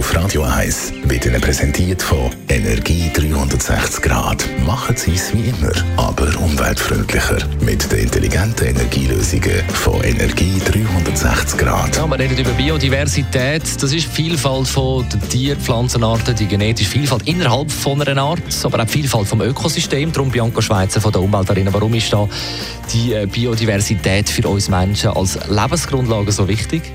auf Radio 1 wird Ihnen präsentiert von Energie 360 Grad. Machen Sie es wie immer, aber umweltfreundlicher. Mit den intelligenten Energielösungen von Energie 360 Grad. Ja, wir reden über Biodiversität. Das ist die Vielfalt von den Tier-, Pflanzenarten, die genetische Vielfalt innerhalb von einer Art, aber auch die Vielfalt vom Ökosystem. Darum Bianca Schweizer von der Umweltarena. Warum ist da die äh, Biodiversität für uns Menschen als Lebensgrundlage so wichtig?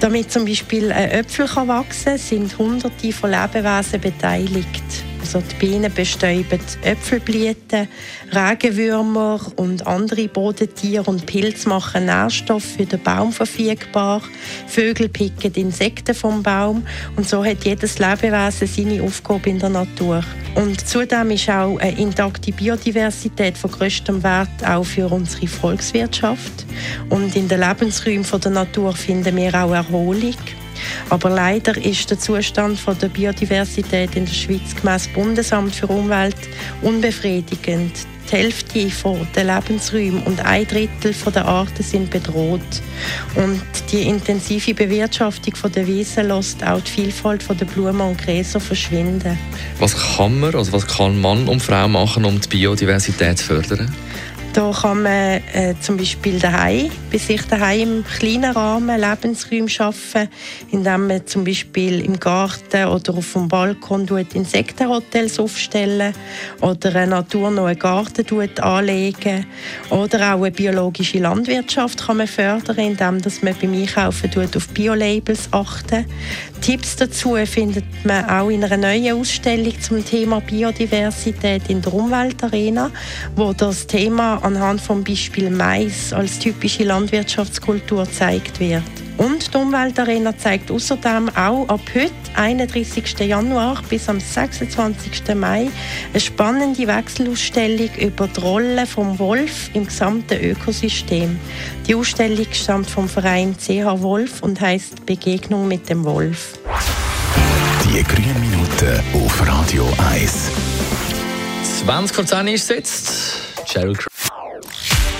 Damit zum Beispiel ein Äpfel wachsen kann, sind hunderte von Lebewesen beteiligt. Also die Bienen bestäuben Äpfelblüten, Regenwürmer und andere Bodentiere und Pilze machen Nährstoffe für den Baum verfügbar. Vögel picken Insekten vom Baum und so hat jedes Lebewesen seine Aufgabe in der Natur. Und zudem ist auch eine intakte Biodiversität von größtem Wert auch für unsere Volkswirtschaft. Und in den Lebensräumen der Natur finden wir auch Erholung. Aber leider ist der Zustand der Biodiversität in der Schweiz gemäss Bundesamt für Umwelt unbefriedigend. Die Hälfte der Lebensräume und ein Drittel der Arten sind bedroht. Und die intensive Bewirtschaftung der Wiesen lässt auch die Vielfalt der Blumen und Gräser verschwinden. Was kann man, also was kann Mann und Frau machen, um die Biodiversität zu fördern? Da kann man äh, zum Beispiel daheim, bei sich daheim im kleinen Rahmen Lebensräume schaffen, indem man zum Beispiel im Garten oder auf dem Balkon Insektenhotels aufstellen oder einen naturnahen Garten anlegen oder auch eine biologische Landwirtschaft kann man fördern, indem man beim Einkaufen auf Biolabels achten. Tipps dazu findet man auch in einer neuen Ausstellung zum Thema Biodiversität in der Umweltarena, wo das Thema anhand vom Beispiel Mais als typische Landwirtschaftskultur gezeigt wird. Und die Umweltarena zeigt außerdem auch ab heute, 31. Januar bis am 26. Mai, eine spannende Wechselausstellung über die Rolle vom Wolf im gesamten Ökosystem. Die Ausstellung stammt vom Verein CH Wolf und heißt Begegnung mit dem Wolf. Die grünen Minuten auf Radio 1. 20 vor 10 ist jetzt. Sheryl Crow.